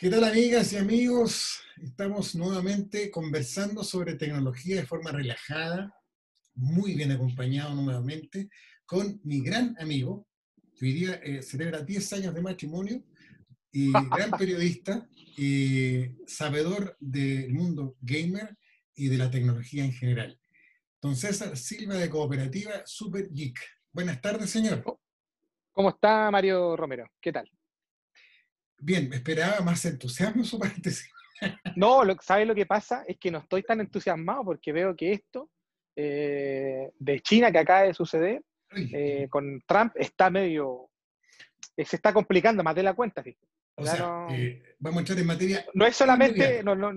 ¿Qué tal amigas y amigos? Estamos nuevamente conversando sobre tecnología de forma relajada, muy bien acompañado nuevamente con mi gran amigo, que hoy día eh, celebra 10 años de matrimonio, y gran periodista, y sabedor del mundo gamer y de la tecnología en general. Don César Silva de Cooperativa Super Geek. Buenas tardes, señor. ¿Cómo está Mario Romero? ¿Qué tal? Bien, esperaba más entusiasmo su parte. No, lo, ¿sabes lo que pasa? Es que no estoy tan entusiasmado porque veo que esto eh, de China que acaba de suceder eh, con Trump está medio. Eh, se está complicando más de la cuenta, O sea, vamos a entrar en materia. No es solamente. No, no,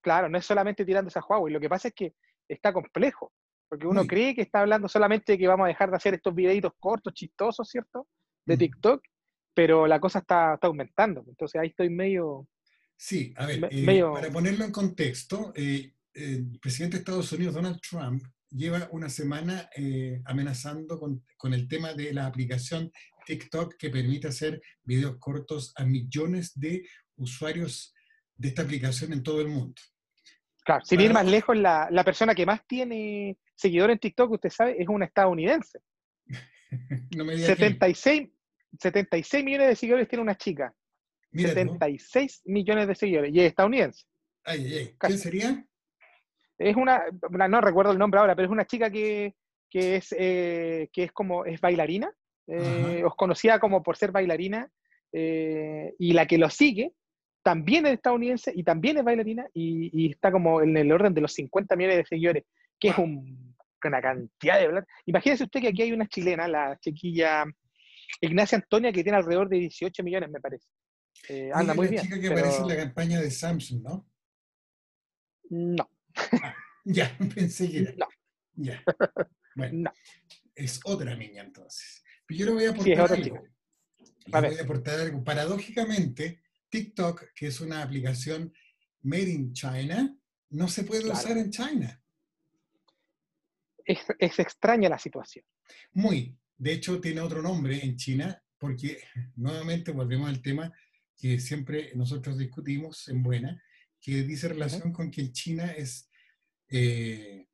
claro, no es solamente tirando esa Huawei. Lo que pasa es que está complejo. Porque uno cree que está hablando solamente de que vamos a dejar de hacer estos videitos cortos, chistosos, ¿cierto? De TikTok pero la cosa está, aumentando. Entonces ahí estoy medio... Sí, a ver, eh, para ponerlo en contexto, eh, el presidente de Estados Unidos, Donald Trump, lleva una semana eh, amenazando con, con, el tema de la aplicación TikTok que permite hacer videos cortos a millones de usuarios de esta aplicación en todo el mundo. Claro, sin ir más lejos, la, la, persona que más tiene seguidores en TikTok, usted sabe, es una estadounidense. no me 76, 76 millones de seguidores tiene una chica. 76 millones de seguidores. Y es estadounidense. Ay, ay, ¿Quién sería? Es una, no recuerdo el nombre ahora, pero es una chica que, es, eh, que es como, es bailarina. Eh, os conocía como por ser bailarina. Eh, y la que lo sigue también es estadounidense y también es bailarina y, está como en el orden de los 50 millones de seguidores, que es una cantidad de... Imagínese usted que aquí hay una chilena, la chiquilla Ignacia Antonia, que tiene alrededor de 18 millones, me parece. Eh, anda muy bien. chica que aparece en la campaña de Samsung, ¿no? No. Ah, ya, pensé que era. No. Ya. Bueno, no. es otra niña entonces. Pero yo le voy a aportar algo. Le voy a aportar algo. Paradójicamente, TikTok, que es una aplicación made in China, no se puede usar en China. Es, es, extraña la situación. Muy. De hecho, tiene otro nombre en China, porque nuevamente volvemos al tema que siempre nosotros discutimos en buena, que dice relación con que China es, eh,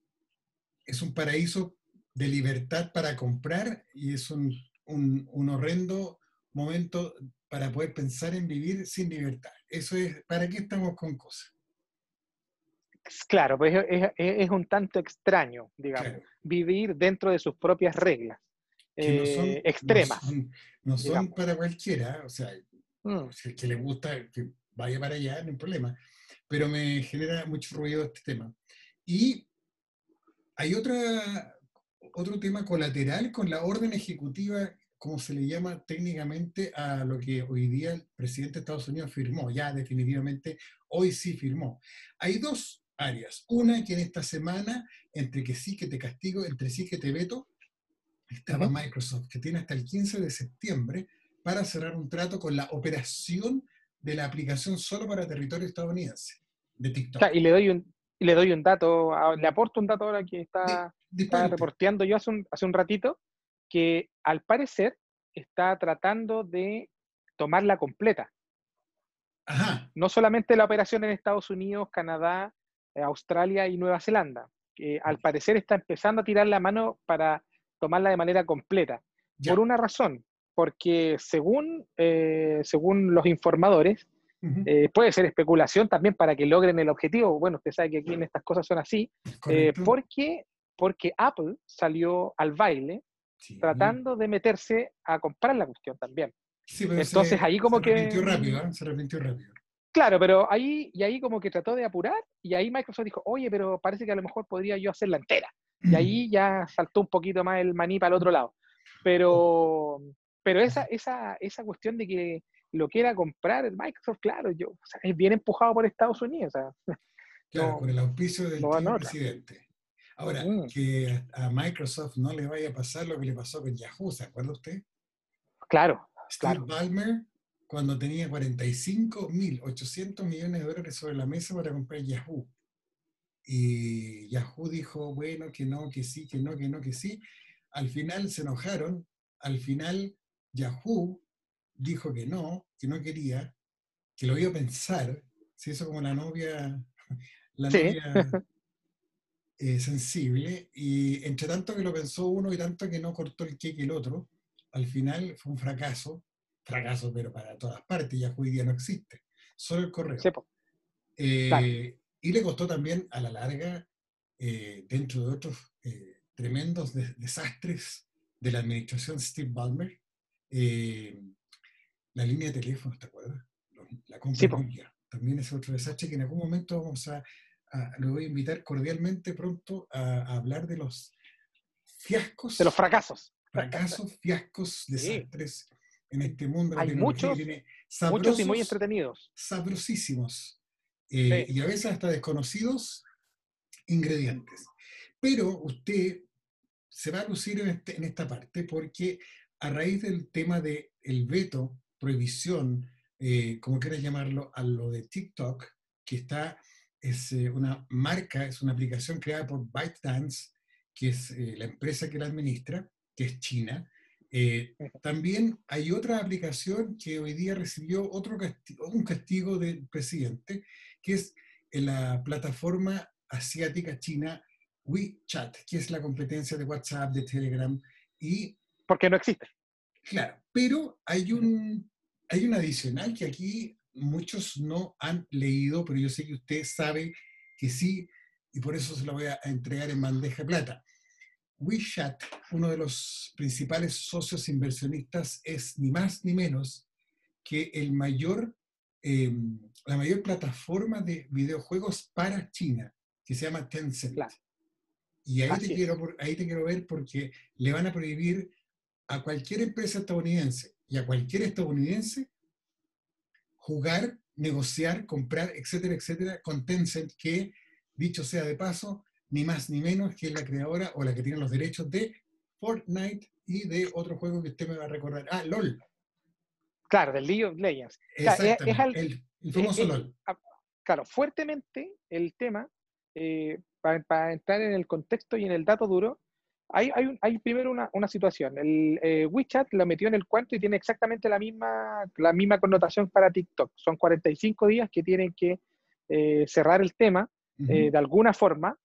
es un paraíso de libertad para comprar y es un, un, horrendo momento para poder pensar en vivir sin libertad. Eso es, ¿para qué estamos con cosas? Claro, pues es, un tanto extraño, digamos, vivir dentro de sus propias reglas no son, eh, extremas. No son, para cualquiera, o sea, mm. si que le gusta que vaya para allá, no hay problema. Pero me genera mucho ruido este tema. Y hay otra, otro tema colateral con la orden ejecutiva, como se le llama técnicamente a lo que hoy día el presidente de Estados Unidos firmó, ya definitivamente hoy sí firmó. Hay dos áreas. Una que en esta semana, entre que sí que te castigo, entre sí que te veto, estaba Microsoft, que tiene hasta el 15 de septiembre para cerrar un trato con la operación de la aplicación solo para territorio estadounidense de TikTok. y le doy un, le doy un dato, le aporto un dato ahora que está, reporteando yo hace un, hace un ratito, que al parecer está tratando de tomarla completa. Ajá. No solamente la operación en Estados Unidos, Canadá, eh, Australia y Nueva Zelanda, que al parecer está empezando a tirar la mano para tomarla de manera completa. Por una razón, porque según, eh, según los informadores, eh, puede ser especulación también para que logren el objetivo. Bueno, usted sabe que aquí en estas cosas son así, eh, porque, porque Apple salió al baile tratando de meterse a comprar la cuestión también. Entonces ahí como que... rápido, se arrepintió rápido. Claro, pero ahí, y ahí como que trató de apurar, y ahí Microsoft dijo, oye, pero parece que a lo mejor podría yo hacerla entera. Y ahí ya saltó un poquito más el maní para el otro lado. Pero, pero esa, esa, esa cuestión de que lo quiera comprar el Microsoft, claro, yo, es bien empujado por Estados Unidos. claro, con el auspicio del presidente. Ahora, mm. que a Microsoft no le vaya a pasar lo que le pasó con Yahoo, ¿se acuerda usted? Claro. Steve Ballmer, cuando tenía 45.800 millones de dólares sobre la mesa para comprar Yahoo. Y Yahoo dijo, bueno, que no, que sí, que no, que no, que sí. Al final se enojaron, al final Yahoo dijo que no, que no quería, que lo iba a pensar, si eso como la novia, la novia eh, sensible, y entre tanto que lo pensó uno y tanto que no cortó el queque el otro, al final fue un fracaso, fracaso pero para todas partes, ya hoy día no existe, solo el correo. Eh, y le costó también a la larga, eh, dentro de otros tremendos desastres de la administración Steve Ballmer, la línea de teléfono, ¿te acuerdas? La compra también es otro desastre que en algún momento vamos a, lo voy a invitar cordialmente pronto a, hablar de los fiascos. De los fracasos. Fracasos, fiascos, desastres en este mundo. Hay muchos, muchos y muy entretenidos. Sabrosísimos. Eh, y a veces hasta desconocidos ingredientes. Pero usted se va a lucir en, este, en esta parte porque a raíz del tema del el veto prohibición, eh, como quieras llamarlo, a lo de TikTok, que está, es eh, una marca, es una aplicación creada por ByteDance, que es eh, la empresa que la administra, que es China. también hay otra aplicación que hoy día recibió otro castigo, un castigo del presidente, que es la plataforma asiática china WeChat, que es la competencia de WhatsApp, de Telegram y... Porque no existe. Claro, pero hay un, hay un adicional que aquí muchos no han leído, pero yo sé que usted sabe que sí, y por eso se lo voy a entregar en bandeja de plata. WeChat, uno de los principales socios inversionistas, es ni más ni menos que el mayor, em, la mayor plataforma de videojuegos para China, que se llama Tencent. Y ahí te, quiero, ahí te quiero ver porque le van a prohibir a cualquier empresa estadounidense y a cualquier estadounidense jugar, negociar, comprar, etcétera, etcétera, con Tencent, que, dicho sea de paso, ni más ni menos que es la creadora o la que tiene los derechos de Fortnite y de otro juego que usted me va a recordar. Ah, LOL. Claro, del League of Legends. Exactamente, el, famoso LOL. Ah, claro, fuertemente el tema, eh, para, entrar en el contexto y en el dato duro, hay, hay, primero una, una, situación. El eh, WeChat lo metió en el cuento y tiene exactamente la misma, la misma connotación para TikTok. Son 45 días que tienen que eh, cerrar el tema eh, de alguna forma.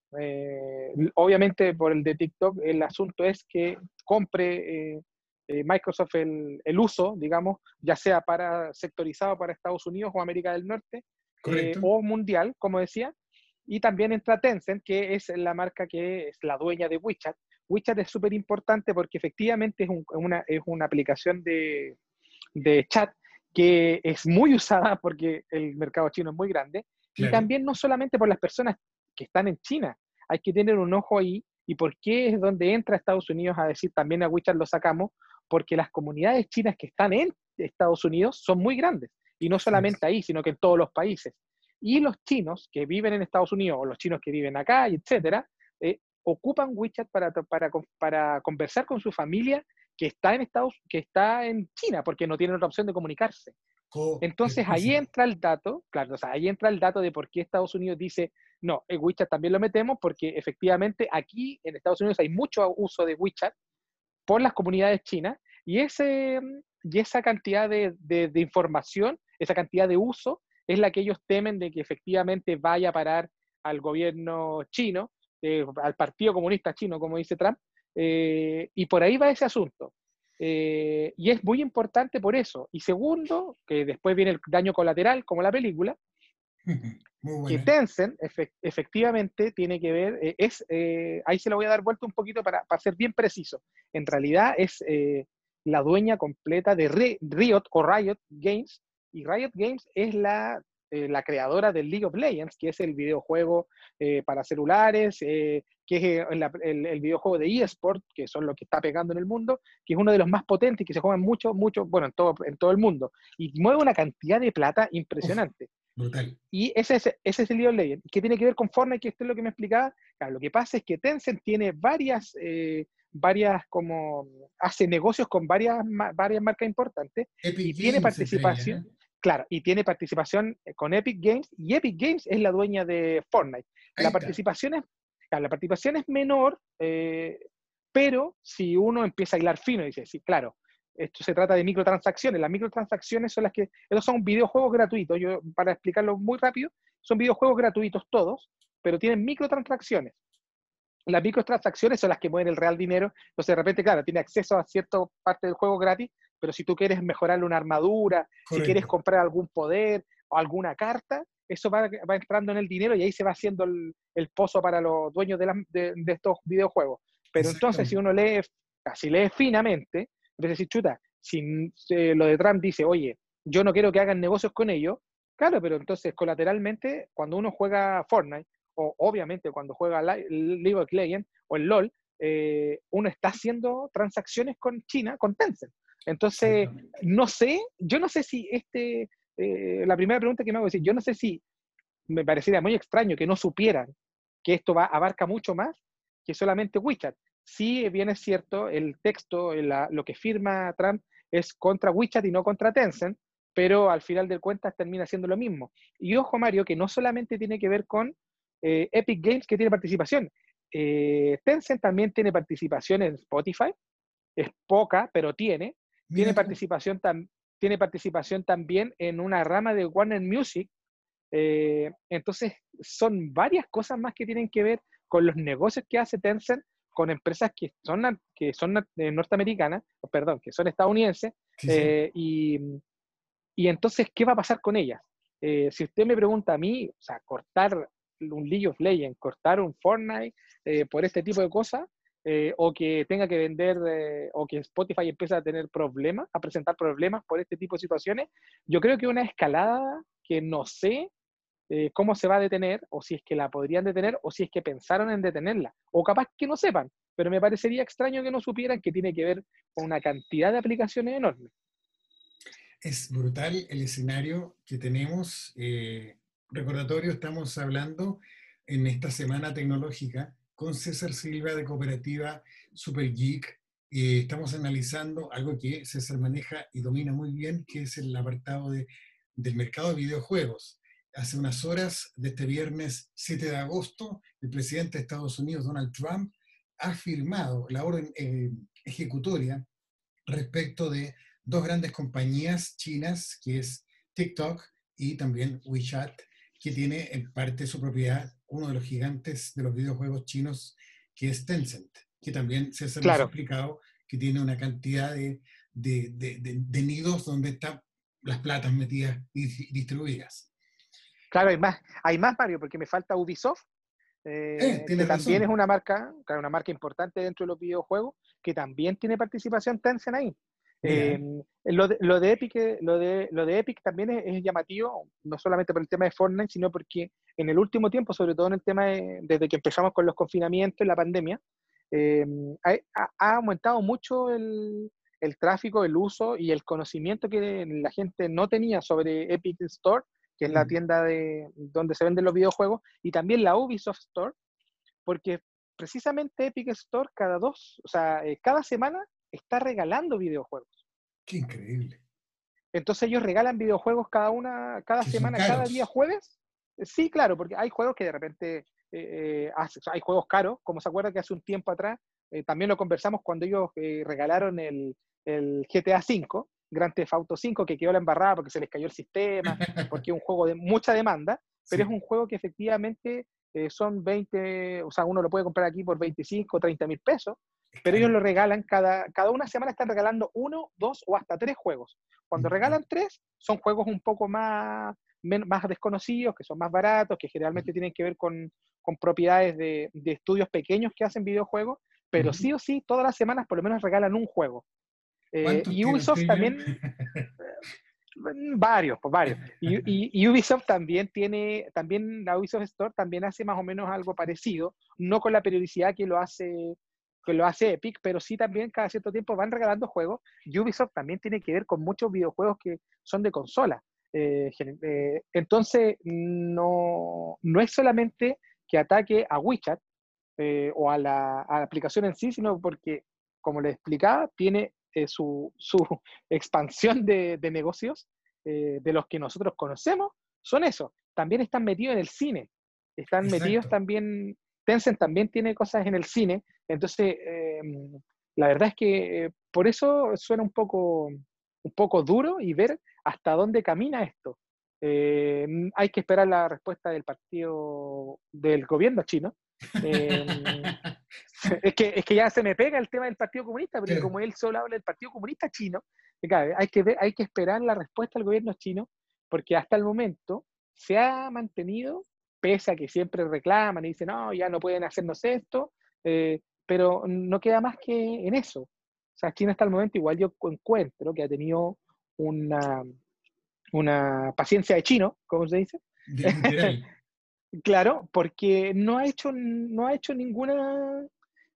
obviamente por el de TikTok el asunto es que compre Microsoft el, el, uso, digamos, ya sea para sectorizado para Estados Unidos o América del Norte o mundial, como decía. Y también entra Tencent, que es la marca que es la dueña de WeChat, WeChat es súper importante porque efectivamente es, una, es una, aplicación de, de, chat que es muy usada porque el mercado chino es muy grande. Y también no solamente por las personas que están en China, hay que tener un ojo ahí y por qué es donde entra Estados Unidos a decir también a WeChat lo sacamos, porque las comunidades chinas que están en Estados Unidos son muy grandes y no solamente ahí, sino que en todos los países. Y los chinos que viven en Estados Unidos o los chinos que viven acá, etcétera, eh, ocupan WeChat para, para, para conversar con su familia que está en Estados, que está en China, porque no tienen otra opción de comunicarse. Entonces ahí entra el dato, claro, o sea, ahí entra el dato de por qué Estados Unidos dice, no, el WeChat también lo metemos, porque efectivamente aquí en Estados Unidos hay mucho uso de WeChat por las comunidades chinas, y, ese, y esa cantidad de, de, de información, esa cantidad de uso, es la que ellos temen de que efectivamente vaya a parar al gobierno chino eh, al Partido Comunista Chino, como dice Trump, eh, y por ahí va ese asunto. Eh, y es muy importante por eso. Y segundo, que después viene el daño colateral, como la película, que Tencent efectivamente tiene que ver, es, ahí se lo voy a dar vuelta un poquito para, para ser bien preciso. En realidad es la dueña completa de Riot o Riot Games, y Riot Games es la eh, la creadora del League of Legends, que es el videojuego eh, para celulares, eh, que es el, videojuego de eSport, que son los que está pegando en el mundo, que es uno de los más potentes y que se juegan mucho, mucho, bueno, en todo, en todo el mundo. Y mueve una cantidad de plata impresionante. brutal. Y ese, ese, es el League of Legends. ¿Qué tiene que ver con Fortnite? Que esto es lo que me explicaba. Claro, lo que pasa es que Tencent tiene varias varias como hace negocios con varias varias marcas importantes y tiene participación Claro, y tiene participación eh, con Epic Games, y Epic Games es la dueña de Fortnite. La participación, es, la participación es menor, eh, pero si uno empieza a hilar fino y dice, sí, claro, esto se trata de microtransacciones. Las microtransacciones son las que, esos son videojuegos gratuitos. Yo, para explicarlo muy rápido, son videojuegos gratuitos todos, pero tienen microtransacciones. Las microtransacciones son las que mueven el real dinero. Entonces, de repente, claro, tiene acceso a cierta parte del juego gratis, pero si tú quieres mejorarle una armadura, si quieres comprar algún poder o alguna carta, eso va, entrando en el dinero y ahí se va haciendo el, pozo para los dueños de, estos videojuegos. Pero entonces, si uno lee, casi lee finamente, es decir, chuta, si lo de Trump dice, oye, yo no quiero que hagan negocios con ellos, claro, pero entonces colateralmente, cuando uno juega Fortnite, o obviamente cuando juega League of Legends o el LOL, eh, uno está haciendo transacciones con China, con Tencent. Entonces, no sé, yo no sé si este, eh, la primera pregunta que me hago es yo no sé si me parecería muy extraño que no supieran que esto va, abarca mucho más que solamente WeChat. Sí, bien es cierto, el texto, lo que firma Trump es contra WeChat y no contra Tencent, pero al final de cuentas termina siendo lo mismo. Y ojo, Mario, que no solamente tiene que ver con eh, Epic Games, que tiene participación. Eh, Tencent también tiene participación en Spotify, es poca, pero tiene. Tiene participación, tiene participación también en una rama de Warner Music. Eh, entonces, son varias cosas más que tienen que ver con los negocios que hace Tencent con empresas que son, que son norteamericanas, perdón, que son estadounidenses, eh, y, y, entonces, ¿qué va a pasar con ellas? Eh, si usted me pregunta a mí, o sea, cortar un League of Legends, cortar un Fortnite por este tipo de cosas, o que tenga que vender, o que Spotify empiece a tener problemas, a presentar problemas por este tipo de situaciones, yo creo que una escalada que no sé eh, cómo se va a detener, o si es que la podrían detener, o si es que pensaron en detenerla, o capaz que no sepan, pero me parecería extraño que no supieran que tiene que ver con una cantidad de aplicaciones enormes. Es brutal el escenario que tenemos. Eh, recordatorio, estamos hablando en esta semana tecnológica con César Silva de Cooperativa Super Geek. Eh, estamos analizando algo que César maneja y domina muy bien, que es el apartado de, del mercado de videojuegos hace unas horas de este viernes 7 de agosto, el presidente de Estados Unidos, Donald Trump, ha firmado la orden eh, ejecutoria respecto de dos grandes compañías chinas, que es TikTok y también WeChat, que tiene en parte de su propiedad uno de los gigantes de los videojuegos chinos, que es Tencent, que también se ha explicado que tiene una cantidad de, de nidos donde están las platas metidas y distribuidas. Claro, hay más, hay más Mario, porque me falta Ubisoft, eh, eh, que también es una marca, una marca importante dentro de los videojuegos, que también tiene participación Tencent ahí. Em, lo, de, Epic, lo, de, lo de Epic también es, llamativo, no solamente por el tema de Fortnite, sino porque en el último tiempo, sobre todo en el tema desde que empezamos con los confinamientos y la pandemia, em, ha, aumentado mucho el, el, tráfico, el uso y el conocimiento que la gente no tenía sobre Epic Store que es la mm. tienda de, donde se venden los videojuegos, y también la Ubisoft Store, porque precisamente Epic Store cada dos, o sea, eh, cada semana está regalando videojuegos. Qué increíble. Entonces ellos regalan videojuegos cada una, cada semana, cada día jueves. Sí, claro, porque hay juegos que de repente eh, eh, hay juegos caros, como se acuerda que hace un tiempo atrás, también lo conversamos cuando ellos regalaron el, el GTA V, Grand Theft Auto 5 que quedó la embarrada porque se les cayó el sistema, porque es un juego de mucha demanda, pero es un juego que efectivamente eh, son 20, o sea, uno lo puede comprar aquí por 25 o 30 mil pesos, pero ellos lo regalan, cada, cada una semana están regalando uno, dos o hasta tres juegos. Cuando regalan tres, son juegos un poco más, más desconocidos, que son más baratos, que generalmente tienen que ver con, con propiedades de, de, estudios pequeños que hacen videojuegos, pero sí o sí, todas las semanas por lo menos regalan un juego. Eh, y Ubisoft también, varios, pues varios. Y, Ubisoft también tiene, también la Ubisoft Store también hace más o menos algo parecido, no con la periodicidad que lo hace que lo hace Epic, pero sí también cada cierto tiempo van regalando juegos. Ubisoft también tiene que ver con muchos videojuegos que son de consola. Eh, eh, entonces, no, no es solamente que ataque a WeChat o a la, a la aplicación en sí, sino porque, como les explicaba, tiene eh, su, su, expansión de, de negocios eh, de los que nosotros conocemos son eso. También están metidos en el cine. Están metidos también, Tencent también tiene cosas en el cine. Entonces, em, la verdad es que por eso suena un poco, un poco duro y ver hasta dónde camina esto. Eh, hay que esperar la respuesta del partido del gobierno chino. Eh, es, que, es que ya se me pega el tema del Partido Comunista, porque como él solo habla del Partido Comunista chino, hay que, hay que esperar la respuesta del gobierno chino, porque hasta el momento se ha mantenido, pese a que siempre reclaman y dicen, no, ya no pueden hacernos esto, eh, pero no queda más que en eso. O sea, China hasta el momento igual yo encuentro que ha tenido una, una paciencia de chino, como se dice. claro, porque no ha hecho, no ha hecho ninguna,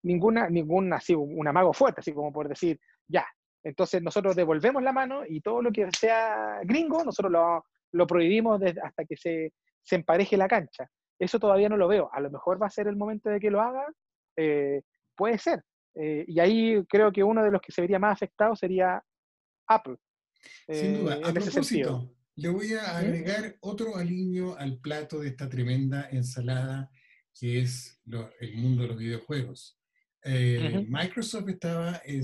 ninguna, ninguna, así, un amago fuerte, así como por decir, ya, entonces nosotros devolvemos la mano y todo lo que sea gringo, nosotros lo, lo prohibimos hasta que se, se, empareje la cancha. Eso todavía no lo veo. A lo mejor va a ser el momento de que lo haga, eh, puede ser. Eh, y ahí creo que uno de los que se vería más afectado sería Apple. Sin duda. Eh, a propósito, le voy a agregar otro aliño al plato de esta tremenda ensalada que es el mundo de los videojuegos. Microsoft estaba en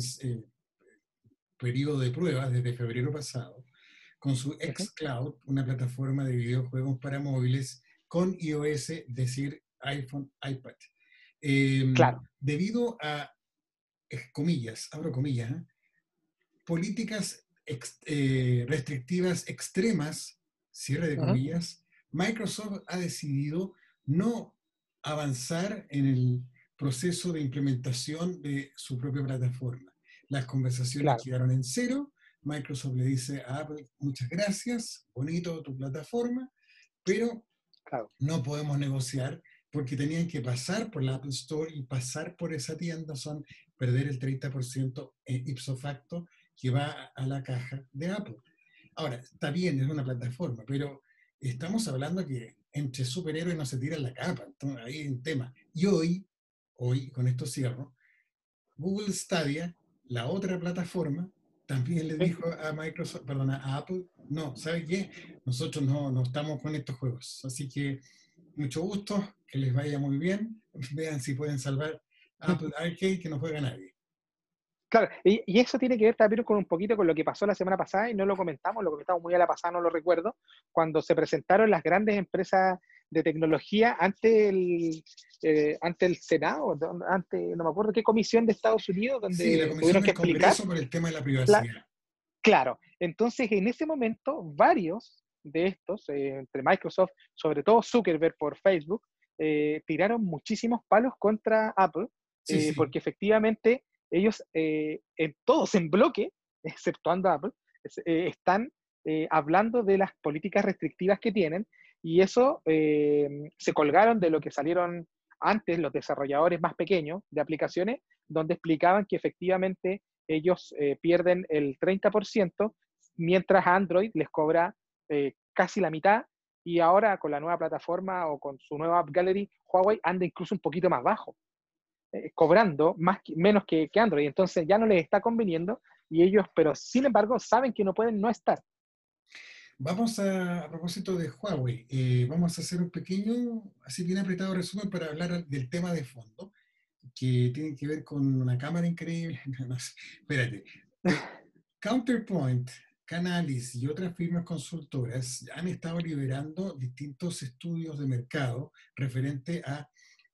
periodo de pruebas desde febrero pasado con su xCloud, una plataforma de videojuegos para móviles con iOS, es decir, iPhone, iPad. Em, claro. Debido a, comillas, abro comillas, ¿eh? políticas eh, restrictivas extremas, cierre de comillas, Microsoft ha decidido no avanzar en el proceso de implementación de su propia plataforma. Las conversaciones quedaron en cero Microsoft le dice a Apple, muchas gracias, bonito tu plataforma, pero no podemos negociar porque tenían que pasar por la Apple Store y pasar por esa tienda son perder el 30% ipso facto que va a la caja de Apple. Ahora, está bien, es una plataforma, pero estamos hablando que entre superhéroes no se tiran la capa, entonces ahí hay un tema. Y hoy, hoy, con esto cierro, Google Stadia, la otra plataforma, también le dijo a Microsoft, perdón, a Apple, no, ¿sabe qué? Nosotros no, no estamos con estos juegos. Así que mucho gusto, que les vaya muy bien. Vean si pueden salvar Apple Arcade, que no juega nadie. Claro, y, y, eso tiene que ver también con un poquito con lo que pasó la semana pasada, y no lo comentamos, lo comentamos muy a la pasada, no lo recuerdo, cuando se presentaron las grandes empresas de tecnología ante el, eh, ante el Senado, ante, no me acuerdo qué comisión de Estados Unidos, donde sí, la tuvieron que explicar. por el tema de la privacidad. claro, entonces en ese momento varios de estos, eh, entre Microsoft, sobre todo Zuckerberg por Facebook, eh, tiraron muchísimos palos contra Apple, porque efectivamente ellos, en todos en bloque, exceptuando Apple, están hablando de las políticas restrictivas que tienen y eso eh, se colgaron de lo que salieron antes los desarrolladores más pequeños de aplicaciones, donde explicaban que efectivamente ellos eh, pierden el 30%, mientras Android les cobra eh, casi la mitad, y ahora con la nueva plataforma o con su nueva App Gallery, Huawei anda incluso un poquito más bajo, cobrando más, menos que, que Android. Entonces ya no les está conveniendo, y ellos, pero sin embargo, saben que no pueden no estar. Vamos a, a propósito de Huawei, eh, vamos a hacer un pequeño, así bien apretado resumen para hablar del tema de fondo, que tiene que ver con una cámara increíble. No, espérate. Counterpoint, Canalis y otras firmas consultoras han estado liberando distintos estudios de mercado referente a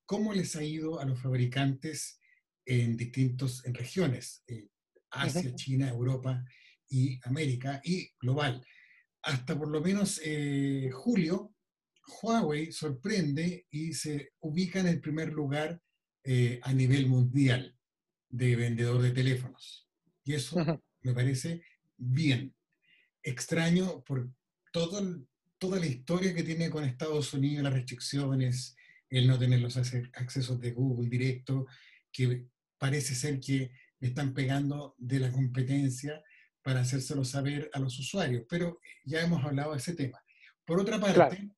cómo les ha ido a los fabricantes en distintas regiones, eh, Asia, China, Europa y América y global hasta por lo menos eh, julio, Huawei sorprende y se ubica en el primer lugar eh, a nivel mundial de vendedor de teléfonos. Y eso me parece bien. Extraño por todo, toda la historia que tiene con Estados Unidos, las restricciones, el no tener los accesos de Google directo, que parece ser que están pegando de la competencia para hacérselo saber a los usuarios, pero ya hemos hablado de ese tema. Por otra parte,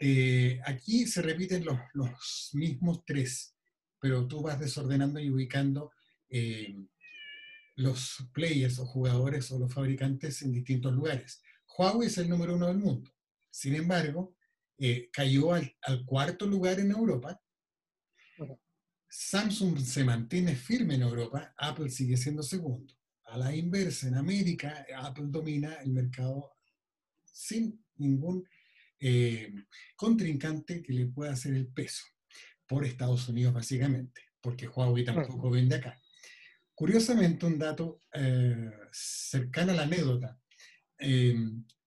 eh, aquí se repiten los, los, mismos tres, pero tú vas desordenando y ubicando eh, los players o jugadores o los fabricantes en distintos lugares. Huawei es el número uno del mundo. Sin embargo, eh, cayó al, al, cuarto lugar en Europa. Samsung se mantiene firme en Europa, Apple sigue siendo segundo. a la inversa, en América, Apple domina el mercado sin ningún eh, contrincante que le pueda hacer el peso, por Estados Unidos básicamente, porque Huawei tampoco vende acá. Curiosamente, un dato eh, cercano a la anécdota, eh,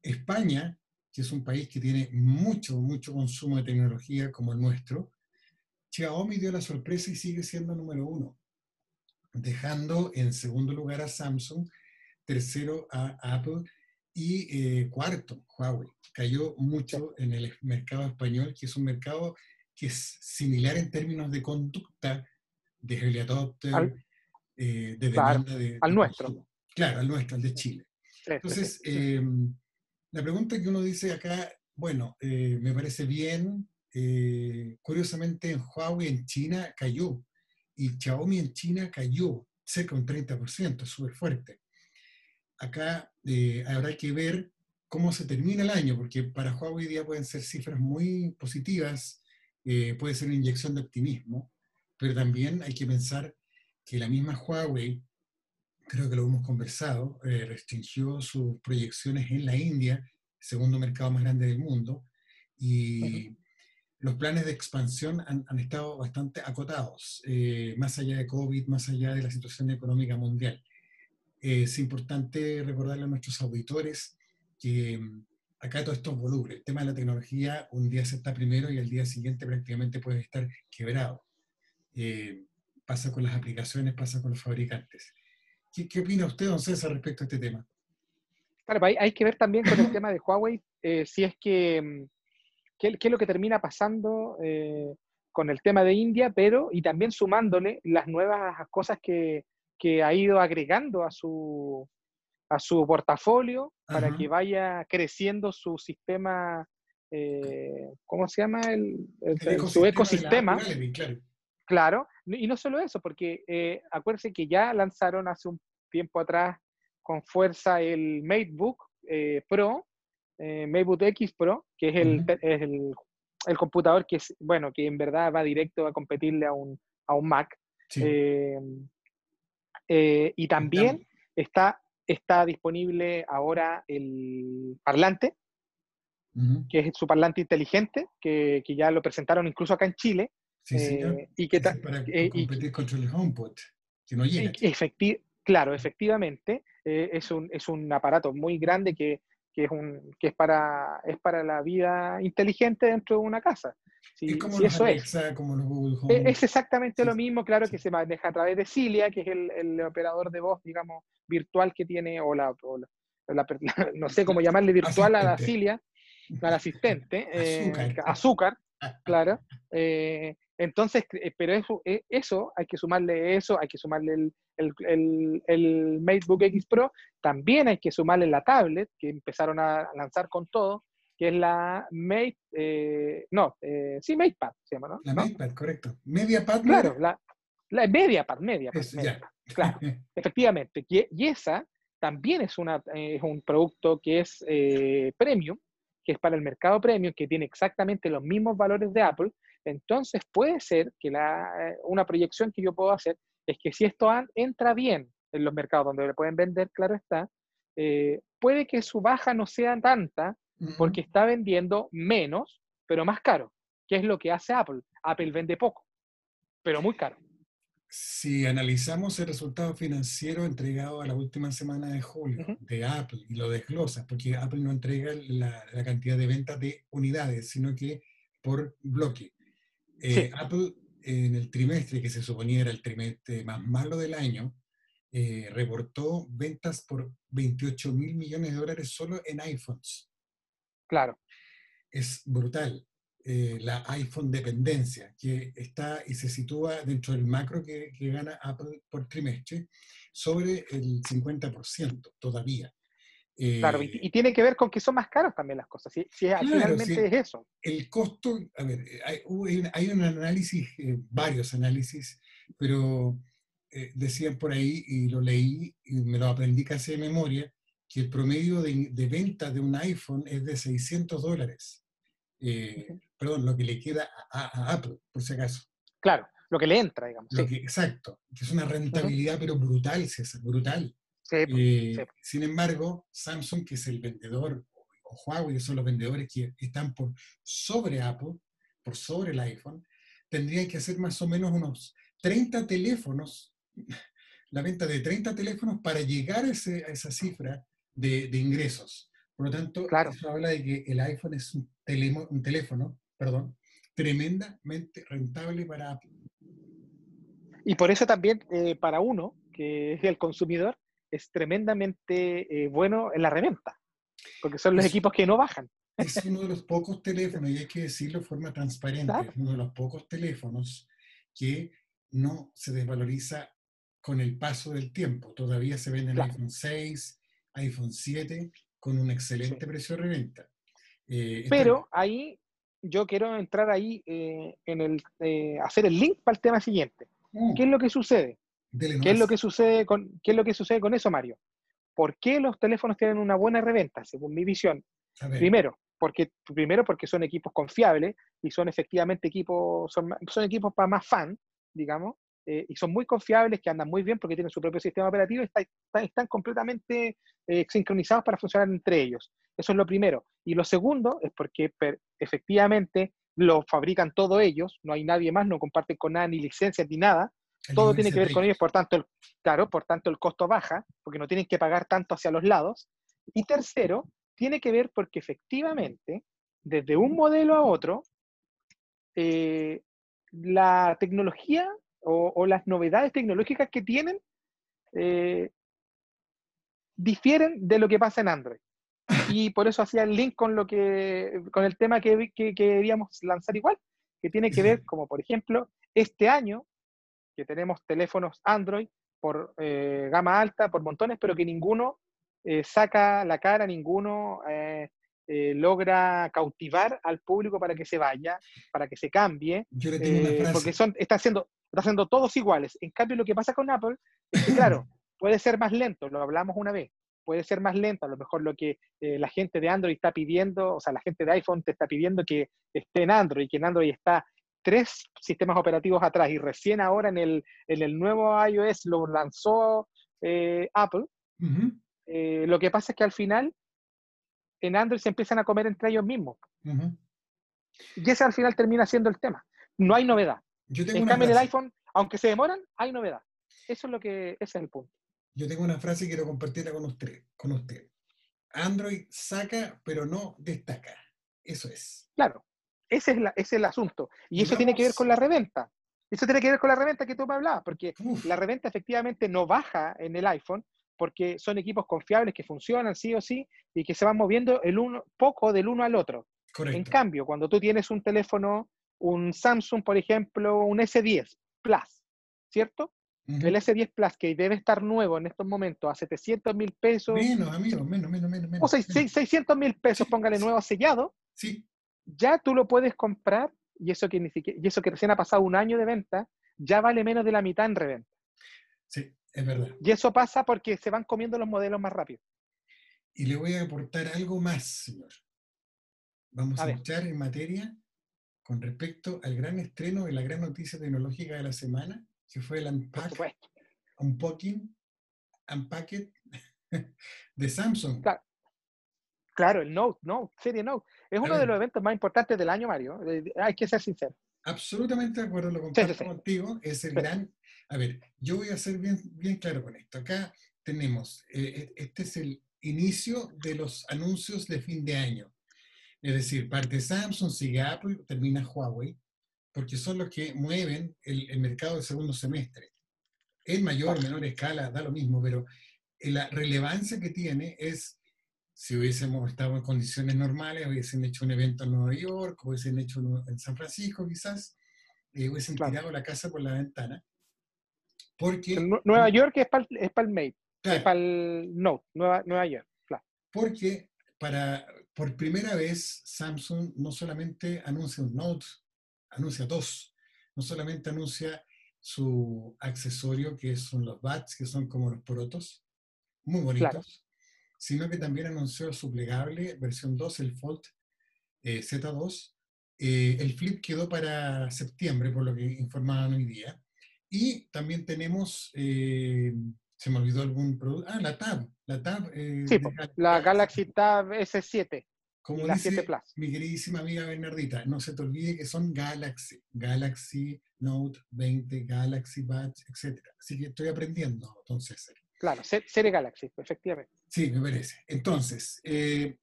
España, que es un país que tiene mucho, mucho consumo de tecnología como el nuestro, Xiaomi dio la sorpresa y sigue siendo número uno, dejando en segundo lugar a Samsung, tercero a Apple y eh, cuarto, Huawei. Cayó mucho en el mercado español, que es un mercado que es similar en términos de conducta de early adopter, eh, de demanda de, Al nuestro. Claro, al nuestro, al de Chile. Entonces, em, la pregunta que uno dice acá, bueno, eh, me parece bien, curiosamente en Huawei en China cayó y Xiaomi en China cayó cerca de un 30%, súper fuerte acá eh, habrá que ver cómo se termina el año, porque para Huawei hoy día pueden ser cifras muy positivas, eh, puede ser una inyección de optimismo, pero también hay que pensar que la misma Huawei, creo que lo hemos conversado, eh, restringió sus proyecciones en la India, segundo mercado más grande del mundo, y los planes de expansión han, han estado bastante acotados, más allá de COVID, más allá de la situación económica mundial. Es importante recordarle a nuestros auditores que mm, acá todos estos volúmenes, el tema de la tecnología, un día se está primero y el día siguiente prácticamente puede estar quebrado. Eh, pasa con las aplicaciones, pasa con los fabricantes. ¿Qué, opina usted, don César, respecto a este tema? Claro, hay, que ver también con el tema de Huawei, eh, si es que, mm, qué, es lo que termina pasando eh, con el tema de India, pero y también sumándole las nuevas cosas que, que ha ido agregando a su, a su portafolio para que vaya creciendo su sistema, eh, ¿cómo se llama? El, su ecosistema. claro. Y no solo eso, porque eh, acuérdense que ya lanzaron hace un tiempo atrás con fuerza el MateBook eh, Pro, eh, MateBook X Pro, que es el, el, el, computador que, es, bueno, que en verdad va directo a competirle a un, a un Mac. Eh, y también está, está disponible ahora el parlante, que es su parlante inteligente, que, que, ya lo presentaron incluso acá en Chile. Sí, eh, Y que para eh, competir contra el HomePod, que no llega. claro, efectivamente, es, un, es un aparato muy grande que, que, es, un, que es, para, es para la vida inteligente dentro de una casa es como eso es. como Google e, Home. Es exactamente lo mismo, claro, que se maneja a través de Cilia, que es el, operador de voz, digamos, virtual que tiene, o la, no sé cómo llamarle virtual a la Cilia, al asistente, eh, azúcar, claro. Eh, entonces, eh, pero eso, eso, hay que sumarle eso, hay que sumarle el, el, el, MateBook X Pro, también hay que sumarle la tablet, que empezaron a lanzar con todo, que es la Mate, eh, no, eh, sí, MatePad se llama, ¿no? La MatePad, correcto. MediaPad. Claro, la, la MediaPad, MediaPad. claro, efectivamente. Y, esa también es, una, es un producto que es eh, premium, que es para el mercado premium, que tiene exactamente los mismos valores de Apple. Entonces puede ser que la, una proyección que yo puedo hacer es que si esto entra bien en los mercados donde le pueden vender, claro está, puede que su baja no sea tanta, porque está vendiendo menos, pero más caro, que es lo que hace Apple. Apple vende poco, pero muy caro. Si analizamos el resultado financiero entregado a la última semana de julio de Apple y lo desglosa, porque Apple no entrega la, cantidad de ventas de unidades, sino que por bloque. Eh, Apple en el trimestre, que se suponía era el trimestre más malo del año, eh, reportó ventas por 28 mil millones de dólares solo en iPhones. Claro. Es brutal. Eh, la iPhone dependencia, que está y se sitúa dentro del macro que, gana Apple por trimestre, sobre el 50% todavía. Claro, y, eh, tiene que ver con que son más caras también las cosas, si, finalmente es eso. El costo, a ver, hay, hay un análisis, eh, varios análisis, pero decían por ahí, y lo leí y me lo aprendí casi de memoria, que el promedio de, de, venta de un iPhone es de 600 dólares. Eh, perdón, lo que le queda a, Apple, por si acaso. Claro, lo que le entra, digamos. exacto, que es una rentabilidad, pero brutal, César, brutal. Eh, sin embargo, Samsung, que es el vendedor, o Huawei, que son los vendedores que están por sobre Apple, por sobre el iPhone, tendrían que hacer más o menos unos 30 teléfonos, la venta de 30 teléfonos para llegar a, esa cifra de, ingresos. Por lo tanto, eso habla de que el iPhone es un, un teléfono perdón, tremendamente rentable para Apple. Y por eso también eh, para uno, que es el consumidor, es tremendamente eh, bueno en la reventa, porque son los equipos que no bajan. Es uno de los pocos teléfonos, y hay que decirlo de forma transparente, es uno de los pocos teléfonos que no se desvaloriza con el paso del tiempo. Todavía se venden iPhone 6, iPhone 7 con un excelente precio de reventa. Eh, Pero ahí yo quiero entrar ahí eh, en el, hacer el link para el tema siguiente. Mm. ¿Qué es lo que sucede? ¿Qué es lo que sucede, con, ¿Qué es lo que sucede con eso, Mario? ¿Por qué los teléfonos tienen una buena reventa, según mi visión? Primero, porque, primero porque son equipos confiables y son efectivamente equipos, son, son equipos para más fan, digamos, eh, y son muy confiables, que andan muy bien porque tienen su propio sistema operativo y están completamente sincronizados para funcionar entre ellos. Eso es lo primero. Y lo segundo es porque efectivamente lo fabrican todos ellos, no hay nadie más, no comparten con nada ni licencias ni nada. Todo tiene que ver con ellos, por tanto, el, claro, por tanto el costo baja, porque no tienen que pagar tanto hacia los lados. Y tercero, tiene que ver porque efectivamente, desde un modelo a otro, eh, la tecnología o, las novedades tecnológicas que tienen eh, difieren de lo que pasa en Android y por eso hacía el link con, lo que, con el tema que, que, queríamos lanzar igual, que tiene que ver, como por ejemplo, este año, que tenemos teléfonos Android por eh, gama alta, por montones, pero que ninguno eh, saca la cara, ninguno eh, logra cautivar al público para que se vaya, para que se cambie, porque son, está, haciendo, está haciendo todos iguales. En cambio, lo que pasa con Apple es que, claro, puede ser más lento, lo hablamos una vez, puede ser más lento, a lo mejor lo que eh, la gente de Android está pidiendo, o sea, la gente de iPhone te está pidiendo que esté en Android, que en Android está tres sistemas operativos atrás y recién ahora en el, en el nuevo iOS lo lanzó eh, Apple, eh, lo que pasa es que al final en Android se empiezan a comer entre ellos mismos. Y ese al final termina siendo el tema. No hay novedad. en cambio, en el iPhone, aunque se demoran, hay novedad. Eso es lo que, ese es el punto. Yo tengo una frase y quiero compartirla con usted, con usted. Android saca, pero no destaca. Eso es. Claro, ese es, la, el asunto. Y, eso tiene que ver con la reventa. Eso tiene que ver con la reventa que tú me hablabas, porque la reventa efectivamente no baja en el iPhone, porque son equipos confiables que funcionan sí o sí y que se van moviendo el uno, poco del uno al otro. En cambio, cuando tú tienes un teléfono, un Samsung, por ejemplo, un S10 Plus, ¿cierto? El S10 Plus, que debe estar nuevo en estos momentos a 700 mil pesos. Menos, amigo, menos, menos, menos. O 600 mil pesos, póngale nuevo sellado. Sí. Ya tú lo puedes comprar, y eso que, ni siquiera, y eso que recién ha pasado un año de venta, ya vale menos de la mitad en reventa. Sí, es verdad. Y eso pasa porque se van comiendo los modelos más rápido. Y le voy a aportar algo más, señor. Vamos a, a escuchar en materia con respecto al gran estreno de la gran noticia tecnológica de la semana, que fue el unpack, unpacking, de Samsung. Claro. El Note, Note, serie Note. Es uno de los eventos más importantes del año, Mario. Eh, hay que ser sincero. Absolutamente de acuerdo, lo comparto contigo. Es el gran. A ver, yo voy a ser bien, bien claro con esto. Acá tenemos, eh, e, este es el inicio de los anuncios de fin de año. Es decir, parte Samsung, sigue Apple, termina Huawei porque son los que mueven el, mercado del segundo semestre. En mayor o menor escala, da lo mismo, pero la relevancia que tiene es, si hubiésemos estado en condiciones normales, hubiesen hecho un evento en Nueva York, hubiesen hecho uno en San Francisco quizás, y hubiesen tirado la casa por la ventana. Porque, Nueva York es para es el Mate, es para el Note, Nueva, Nueva York. Claro. Porque para, por primera vez Samsung no solamente anuncia un Note, anuncia dos. No solamente anuncia su accesorio, que son los bats, que son como los protos, muy bonitos, sino que también anunció su plegable versión 2, el Fold eh, Z2. Eh, el Flip quedó para septiembre, por lo que informaban hoy día. Y también tenemos, eh, Se me olvidó algún producto. Ah, la Tab. La Tab. Eh, sí, la Galaxy Tab S7. Como la dice 7 Plus. mi queridísima amiga Bernardita, no se te olvide que son Galaxy. Galaxy Note 20, Galaxy Buds, etc. Así que estoy aprendiendo, entonces. Claro, serie Galaxy, efectivamente. Sí, me parece. Entonces, eh,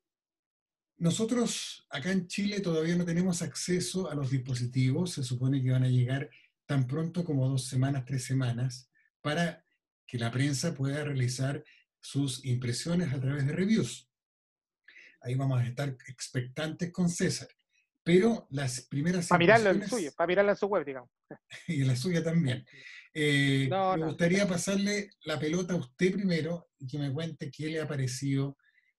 nosotros acá en Chile todavía no tenemos acceso a los dispositivos, se supone que van a llegar tan pronto como dos semanas, tres semanas, para que la prensa pueda realizar sus impresiones a través de reviews. Ahí vamos a estar expectantes con César. Pero las primeras Para mirarlo en suyo, para mirarlo en su web, digamos. y en la suya también. Eh, me gustaría pasarle la pelota a usted primero y que me cuente qué le ha parecido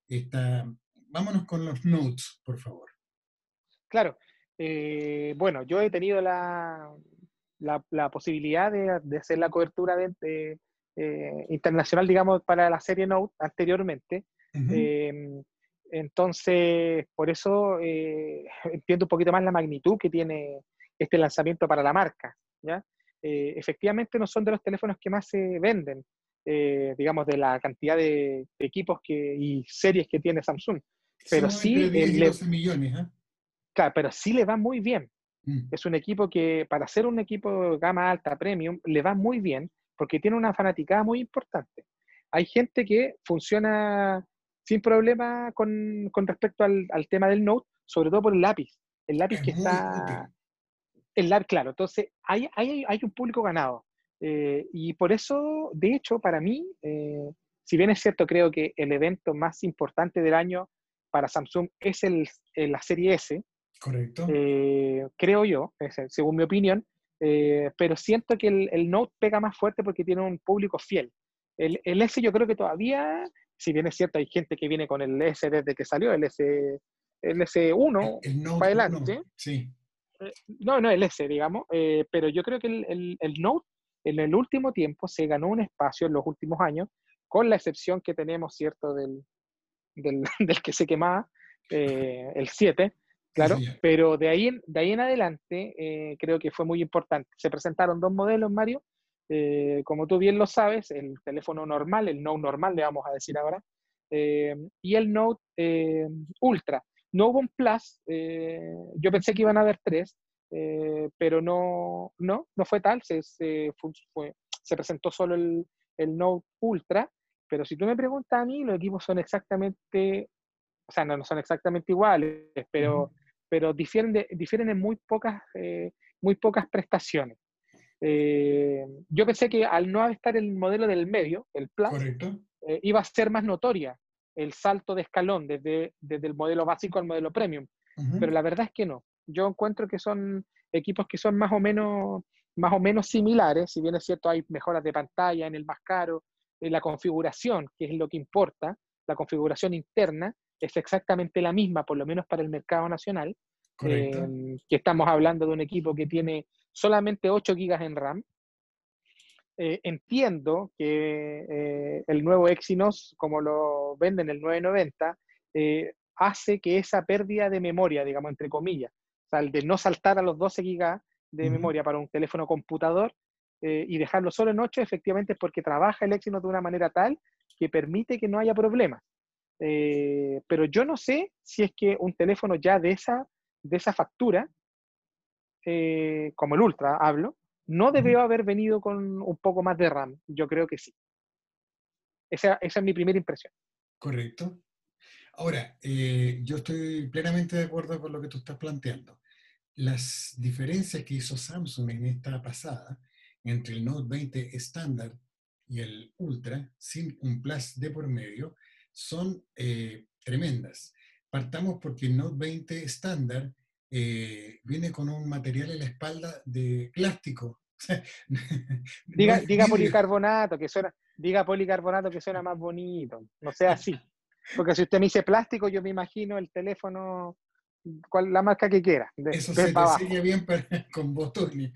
esta... Vámonos con los notes, por favor. Claro. Eh, bueno, yo he tenido la, la, posibilidad de, hacer la cobertura de, eh, internacional, digamos, para la serie Note anteriormente. Em, entonces, por eso eh, entiendo un poquito más la magnitud que tiene este lanzamiento para la marca. ¿ya? Efectivamente, no son de los teléfonos que más se venden, digamos, de la cantidad de, equipos que, y series que tiene Samsung. Pero sí, le, millones, claro, pero sí le va muy bien. Mm. Es un equipo que, para ser un equipo gama alta, premium, le va muy bien porque tiene una fanaticada muy importante. Hay gente que funciona sin problema con, con respecto al, al, tema del Note, sobre todo por el lápiz. El lápiz que está... El lápiz, claro. Entonces, hay, hay, hay un público ganado. Eh, y por eso, de hecho, para mí, eh, si bien es cierto, creo que el evento más importante del año para Samsung es el, la serie S, Correcto. Eh, creo yo, según mi opinión, eh, pero siento que el, Note pega más fuerte porque tiene un público fiel. El, el, S yo creo que todavía, si bien es cierto, hay gente que viene con el S desde que salió, el S, el S1 el, para adelante. sí. Eh, no, no el S, digamos, pero yo creo que el, el, Note en el último tiempo se ganó un espacio en los últimos años, con la excepción que tenemos, ¿cierto?, del, del, del que se quemaba, el 7, Claro, pero de ahí, en, de ahí en adelante eh, creo que fue muy importante. Se presentaron dos modelos, Mario. Eh, como tú bien lo sabes, el teléfono normal, el Note normal, le vamos a decir ahora, eh, y el Note Ultra. No hubo un Plus, yo pensé que iban a haber tres, pero no, no, no fue tal, se, se, fue, se presentó solo el, el Note Ultra, pero si tú me preguntas a mí, los equipos son exactamente o sea, no, son exactamente iguales, pero, pero difieren, difieren en muy pocas, eh, muy pocas prestaciones. Eh, yo pensé que al no estar el modelo del medio, el Plus, eh, iba a ser más notoria el salto de escalón desde, desde el modelo básico al modelo premium, pero la verdad es que no. Yo encuentro que son equipos que son más o menos, más o menos similares, si bien es cierto hay mejoras de pantalla en el más caro, en la configuración, que es lo que importa, la configuración interna, es exactamente la misma, por lo menos para el mercado nacional, eh, que estamos hablando de un equipo que tiene solamente 8 GB en RAM. Eh, entiendo que eh, el nuevo Exynos, como lo venden el 990, hace que esa pérdida de memoria, digamos, entre comillas, sea, el de no saltar a los 12 GB de memoria para un teléfono computador y dejarlo solo en 8, efectivamente es porque trabaja el Exynos de una manera tal que permite que no haya problemas. Eh, pero yo no sé si es que un teléfono ya de esa, de esa factura, eh, como el Ultra hablo, no debió haber venido con un poco más de RAM. Yo creo que sí. Esa, esa es mi primera impresión. Correcto. Ahora, eh, yo estoy plenamente de acuerdo con lo que tú estás planteando. Las diferencias que hizo Samsung en esta pasada entre el Note 20 estándar y el Ultra, sin un Plus de por medio, son eh, tremendas. Partamos porque el Note 20 estándar eh, viene con un material en la espalda de plástico. diga, diga policarbonato, que suena, diga policarbonato que suena más bonito, no sea así. Porque si usted me dice plástico, yo me imagino el teléfono cual, la marca que quiera. Eso se te bien con botones.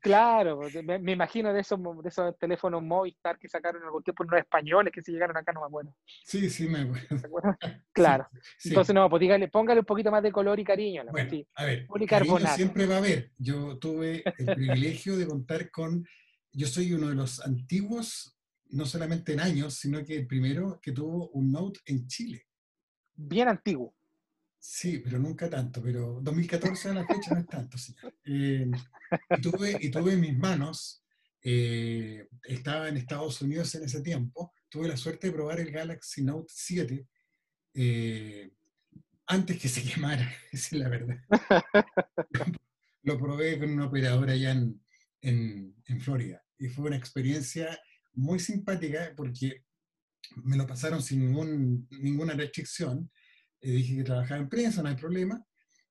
claro, pues, me, imagino de esos, de esos teléfonos Movistar que sacaron algún tiempo unos españoles que se llegaron acá, no me acuerdo. Sí, sí, me acuerdo. Claro. Entonces, no, pues dígale, póngale un poquito más de color y cariño. Bueno, a ver, cariño siempre va a haber. Yo tuve el privilegio de contar con, yo soy uno de los antiguos no solamente en años, sino que el primero que tuvo un Note en Chile. Bien antiguo. Sí, pero nunca tanto, pero 2014 a la fecha no es tanto, señor. Eh, y, tuve, y tuve en mis manos, eh, estaba en Estados Unidos en ese tiempo, tuve la suerte de probar el Galaxy Note 7 eh, antes que se quemara, esa es la verdad. Lo probé con una operadora allá en, en, en Florida y fue una experiencia muy simpática porque me lo pasaron sin ningún, ninguna restricción dije que trabajaba en prensa, no hay problema.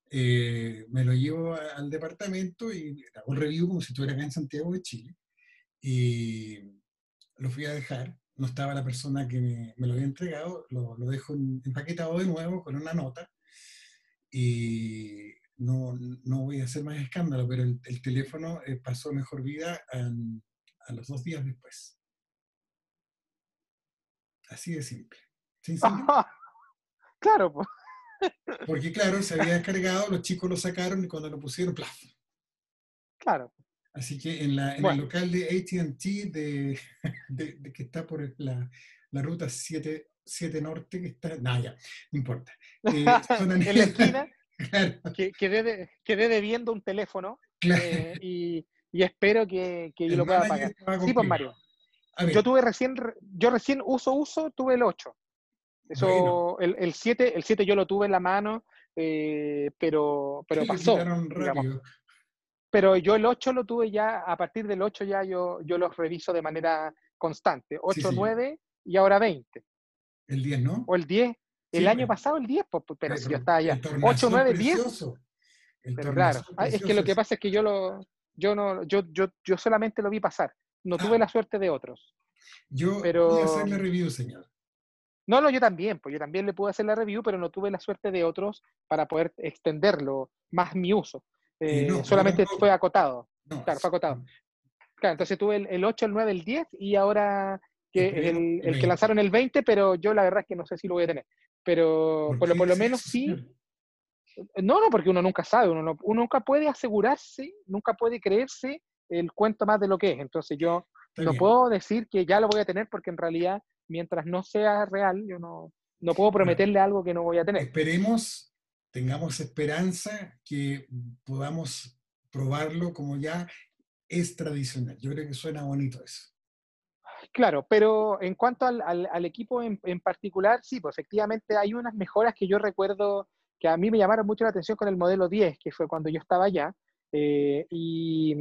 Eh, me lo llevo al departamento y hago el review como si estuviera acá en Santiago de Chile. Y lo fui a dejar. No estaba la persona que me, me lo había entregado. Lo, lo, dejo empaquetado de nuevo con una nota. Y no, no voy a hacer más escándalo, pero el, el teléfono eh, pasó mejor vida a, a los dos días después. Así de simple. ¿Sin Claro, pues. Porque claro, se había descargado, los chicos lo sacaron y cuando lo pusieron, ¡plaf! Claro. Así que en, la, en el local de ATT, de, de, que está por la, la ruta 7, 7, Norte, que está. No, ya, no importa. Eh, en la esquina, claro. que, quedé, quedé debiendo un teléfono claro. eh, y, y, espero que, que yo lo pueda pagar. Sí, pues Mario. Yo tuve recién, yo recién uso, uso, tuve el 8. Eso, bueno. el 7 el 7 yo lo tuve en la mano, eh, pero, pero sí, pasó. Pero yo el 8 lo tuve ya, a partir del 8 ya yo, yo los reviso de manera constante. 8, sí, sí. 9 y ahora 20. El 10, ¿no? O el 10. El año pero, pasado el 10, pues, pero, pero si yo estaba ya. 8, 9, 10. Pero claro, ah, es que lo que pasa es que yo lo, yo no, yo, yo, yo solamente lo vi pasar. No ah. tuve la suerte de otros. Yo pero... voy a hacer la review, señor. No, no, yo también, pues yo también le pude hacer la review, pero no tuve la suerte de otros para poder extenderlo más mi uso. Eh, no, solamente no, fue acotado. Claro, fue acotado. Claro, entonces tuve el, el, 8, el 9, el 10 y ahora que el, el, que lanzaron el 20, pero yo la verdad es que no sé si lo voy a tener. Pero por, por, lo, por lo menos sí. No, no, porque uno nunca sabe, uno, no, uno nunca puede asegurarse, nunca puede creerse el cuento más de lo que es. Entonces yo Está no bien. puedo decir que ya lo voy a tener porque en realidad mientras no sea real, yo no, no puedo prometerle algo que no voy a tener. Esperemos, tengamos esperanza que podamos probarlo como ya es tradicional. Yo creo que suena bonito eso. Claro, pero en cuanto al, al, al equipo en, en, particular, sí, pues efectivamente hay unas mejoras que yo recuerdo que a mí me llamaron mucho la atención con el modelo 10, que fue cuando yo estaba allá, eh, y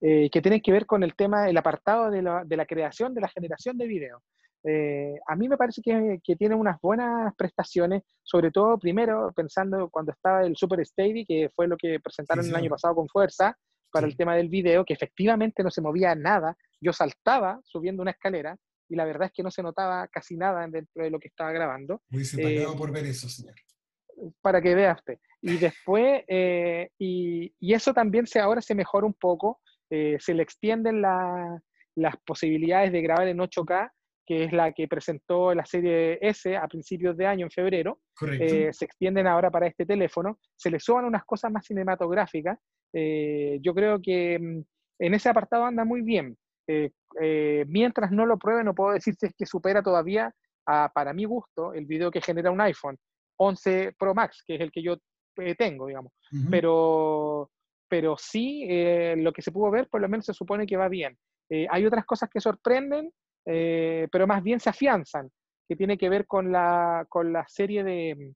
eh, que tienen que ver con el tema, el apartado de la, de la creación, de la generación de video. Eh, a mí me parece que, que, tiene unas buenas prestaciones, sobre todo primero pensando cuando estaba el Super Steady, que fue lo que presentaron sí, sí. el año pasado con fuerza para sí. el tema del video, que efectivamente no se movía nada. Yo saltaba subiendo una escalera y la verdad es que no se notaba casi nada dentro de lo que estaba grabando. Muy eh, por ver eso, señor. Para que vea usted. Y después, eh, y, y, eso también se, ahora se mejora un poco, eh, se le extienden la, las posibilidades de grabar en 8K que es la que presentó la serie S a principios de año, en febrero, eh, se extienden ahora para este teléfono, se le suban unas cosas más cinematográficas. Eh, yo creo que mm, en ese apartado anda muy bien. Eh, eh, mientras no lo pruebe, no puedo decir si es que supera todavía, a, para mi gusto, el video que genera un iPhone 11 Pro Max, que es el que yo eh, tengo, digamos. Uh -huh. Pero, pero sí, lo que se pudo ver, por lo menos se supone que va bien. hay otras cosas que sorprenden, eh, pero más bien se afianzan, que tiene que ver con la, con la serie de,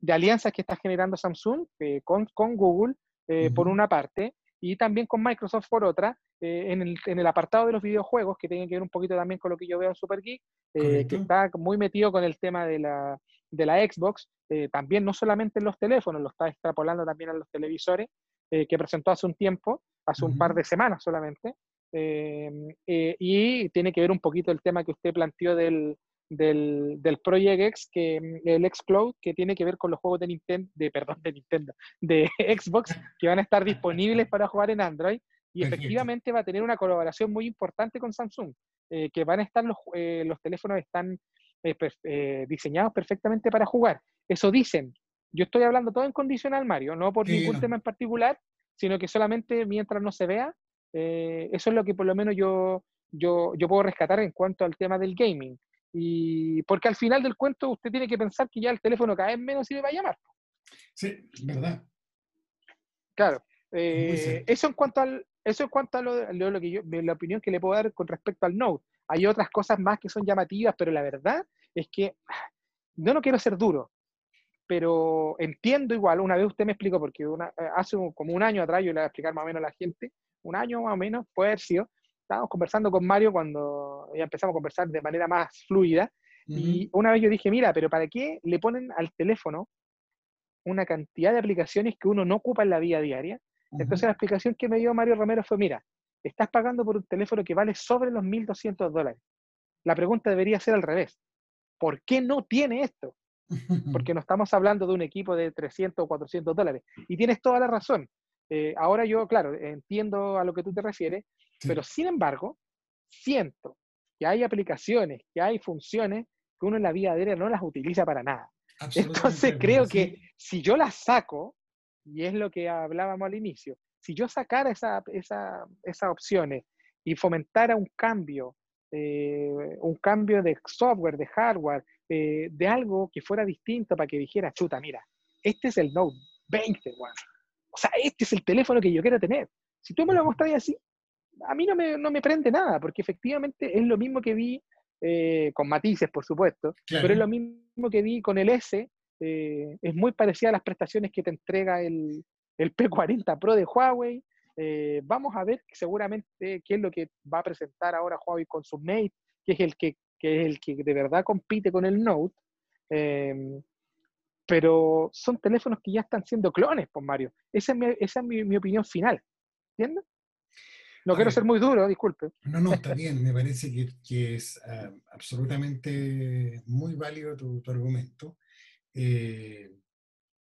de alianzas que está generando Samsung eh, con, con, Google, eh, uh -huh. por una parte, y también con Microsoft por otra, eh, en el, en, el, apartado de los videojuegos, que tiene que ver un poquito también con lo que yo veo en Super Geek, eh, que está muy metido con el tema de la, de la Xbox, eh, también no solamente en los teléfonos, lo está extrapolando también a los televisores, que presentó hace un tiempo, hace uh -huh. un par de semanas solamente, eh, eh, y tiene que ver un poquito el tema que usted planteó del, del, del Project X, que, el X Cloud, que tiene que ver con los juegos de Nintendo, de, perdón, de Nintendo, de Xbox, que van a estar disponibles para jugar en Android. Y efectivamente va a tener una colaboración muy importante con Samsung, eh, que van a estar los, eh, los teléfonos están eh, per, diseñados perfectamente para jugar. Eso dicen. Yo estoy hablando todo en condicional, Mario, no por sí, ningún no. tema en particular, sino que solamente mientras no se vea, eh, eso es lo que por lo menos yo, yo, yo puedo rescatar en cuanto al tema del gaming. Y porque al final del cuento usted tiene que pensar que ya el teléfono cada vez menos sirve para llamar. Sí, verdad. Claro. Eh, eso en cuanto al, eso en cuanto a lo, lo, que yo, la opinión que le puedo dar con respecto al Note. Hay otras cosas más que son llamativas, pero la verdad es que yo no quiero ser duro, pero entiendo igual, una vez usted me explicó, porque una, eh, hace como un año atrás, yo le voy a explicar más o menos a la gente, un año más o menos, puede haber sido, estábamos conversando con Mario cuando ya empezamos a conversar de manera más fluida, y una vez yo dije, mira, pero ¿para qué le ponen al teléfono una cantidad de aplicaciones que uno no ocupa en la vida diaria? Entonces la explicación que me dio Mario Romero fue, mira, estás pagando por un teléfono que vale sobre los 1.200 dólares. La pregunta debería ser al revés. ¿Por qué no tiene esto? Porque no estamos hablando de un equipo de 300 o 400 dólares. Y tienes toda la razón. Eh, ahora yo, claro, entiendo a lo que tú te refieres, pero sin embargo, siento que hay aplicaciones, que hay funciones que uno en la vida diaria no las utiliza para nada. Entonces creo que si yo las saco, y es lo que hablábamos al inicio, si yo sacara esa, esa, esas opciones y fomentara un cambio, eh, un cambio de software, de hardware, eh, de algo que fuera distinto para que dijera, chuta, mira, este es el Note 20, O sea, este es el teléfono que yo quiero tener. Si tú me lo mostras así, a mí no me, no me prende nada, porque efectivamente es lo mismo que vi eh, con matices, por supuesto, pero es lo mismo que vi con el S, es muy parecida a las prestaciones que te entrega el, el P40 Pro de Huawei. Eh, vamos a ver seguramente qué es lo que va a presentar ahora Huawei con su Mate, que es el que, es el que de verdad compite con el Note. Pero son teléfonos que ya están siendo clones, pues Mario. Esa es mi, opinión final. ¿Entiendes? No quiero ser muy duro, disculpe. No, no, está bien. Me parece que, es ah, absolutamente muy válido tu, argumento. Eh,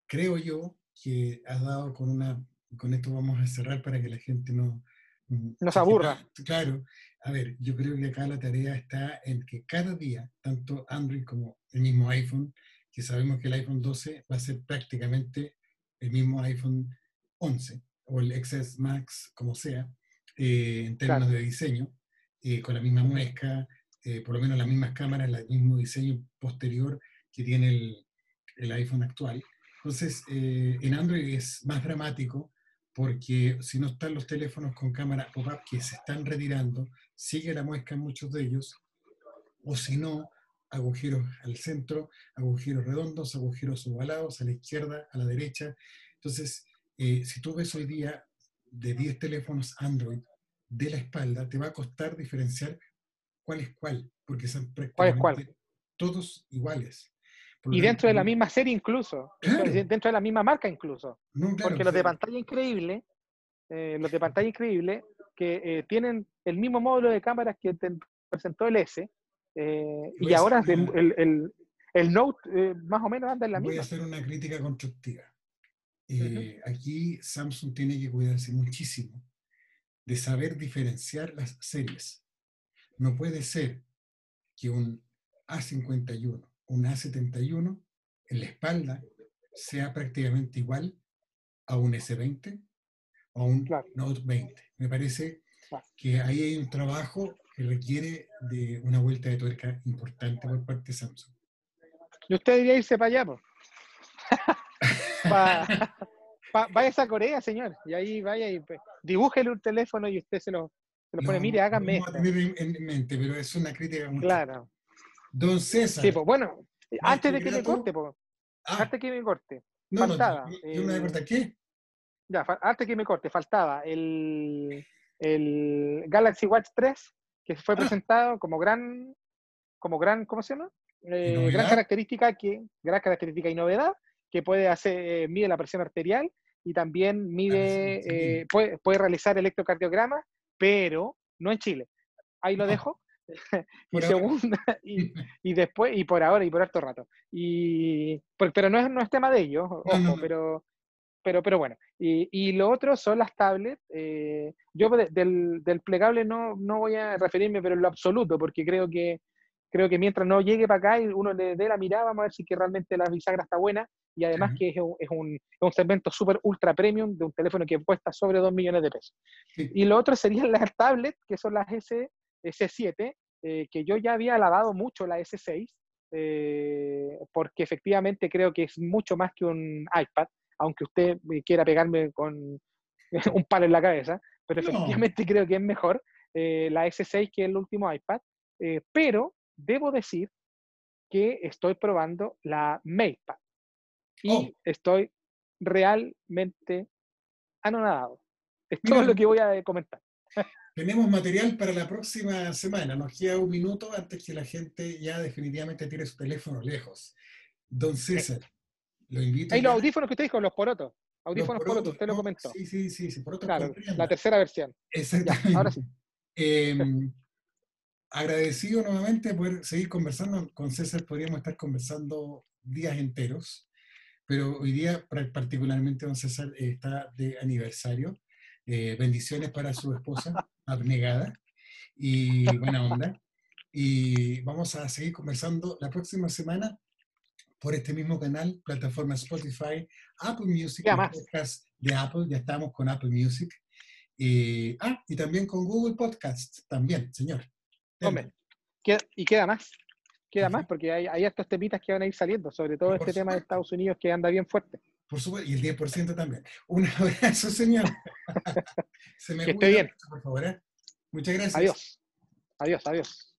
creo yo que has dado con una, con esto vamos a cerrar para que la gente no... No se aburra. Claro, a ver, yo creo que acá la tarea está en que cada día, tanto Android como el mismo iPhone, que sabemos que el iPhone 12 va a ser prácticamente el mismo iPhone 11 o el XS Max, como sea, eh, en términos de diseño, eh, con la misma muesca, eh, por lo menos las mismas cámaras, el mismo diseño posterior que tiene el, el iPhone actual. Entonces, eh, en Android es más dramático porque si no están los teléfonos con cámara pop-up que se están retirando, sigue la muesca en muchos de ellos, o si no, agujeros al centro, agujeros redondos, agujeros ovalados, a la izquierda, a la derecha. Entonces, eh, si tú ves hoy día de 10 teléfonos Android de la espalda, te va a costar diferenciar cuál es cuál, porque son prácticamente todos iguales y dentro de la misma serie incluso, dentro de la misma marca incluso. porque los de pantalla increíble, eh, los de pantalla increíble, que eh, tienen el mismo módulo de cámaras que te presentó el S, eh, y ahora el, el, el, Note más o menos anda en la misma. Voy a hacer una crítica constructiva. Aquí Samsung tiene que cuidarse muchísimo de saber diferenciar las series. No puede ser que un A51 un A71 en la espalda sea prácticamente igual a un S20 o a un Note 20. Me parece que ahí hay un trabajo requiere de una vuelta de tuerca importante por parte de Samsung. ¿Y usted debería irse para allá? vaya a Corea, señor, y ahí vaya y pues, dibújele un teléfono y usted se lo, se lo pone, mire, hágame no, en, en, mente, pero es una crítica muy Claro. Don César. Sí, pues bueno, antes de que me corte, pues. Antes que me corte. faltaba. No, ¿qué? Ya, antes que me corte, faltaba el, el Galaxy Watch 3, que fue ah. presentado como gran, como gran, ¿cómo se llama? Eh, gran característica que, gran característica y novedad, que puede hacer, eh, mide la presión arterial y también mide, eh, puede, puede, realizar electrocardiograma, pero no en Chile. Ahí lo dejo. y segunda, y, después, y por ahora, y por harto rato. Y, pero no es, no es tema de ellos, ojo, pero, pero, pero bueno. Y, y, lo otro son las tablets. Eh, yo del, del, plegable no, no voy a referirme, pero en lo absoluto, porque creo que, creo que mientras no llegue para acá y uno le dé la mirada, vamos a ver si que realmente la bisagra está buena y además que es un, es un, un segmento súper ultra premium de un teléfono que cuesta sobre 2 millones de pesos. Y lo otro serían las tablets, que son las S S7, eh, que yo ya había alabado mucho la S6, eh, porque efectivamente creo que es mucho más que un iPad, aunque usted quiera pegarme con un palo en la cabeza, pero efectivamente creo que es mejor la S6 que el último iPad, pero debo decir que estoy probando la MatePad y oh. estoy realmente anonadado. Es todo lo que voy a comentar. Tenemos material para la próxima semana. Nos queda un minuto antes que la gente ya definitivamente tire su teléfono lejos. Don César, lo invito. Hay los audífonos que usted dijo, los porotos. Audífonos porotos, usted lo comentó. Sí, sí, sí, sí porotos claro, la tercera versión. Exactamente. ahora sí. Em, agradecido nuevamente poder seguir conversando. Con César podríamos estar conversando días enteros, pero hoy día particularmente don César está de aniversario. Eh, bendiciones para su esposa, abnegada y buena onda. Y vamos a seguir conversando la próxima semana por este mismo canal, plataforma Spotify, Apple Music, podcast de Apple, ya estamos con Apple Music. Eh, ah, y también con Google Podcasts, también, señor. Hombre, y queda más, queda más, porque hay, hay estos temitas que van a ir saliendo, sobre todo este tema de Estados Unidos que anda bien fuerte. Por supuesto, y el 10% también. Un abrazo, señor. Se me que esté bien. por favor. ¿eh? Muchas gracias. Adiós. Adiós, adiós.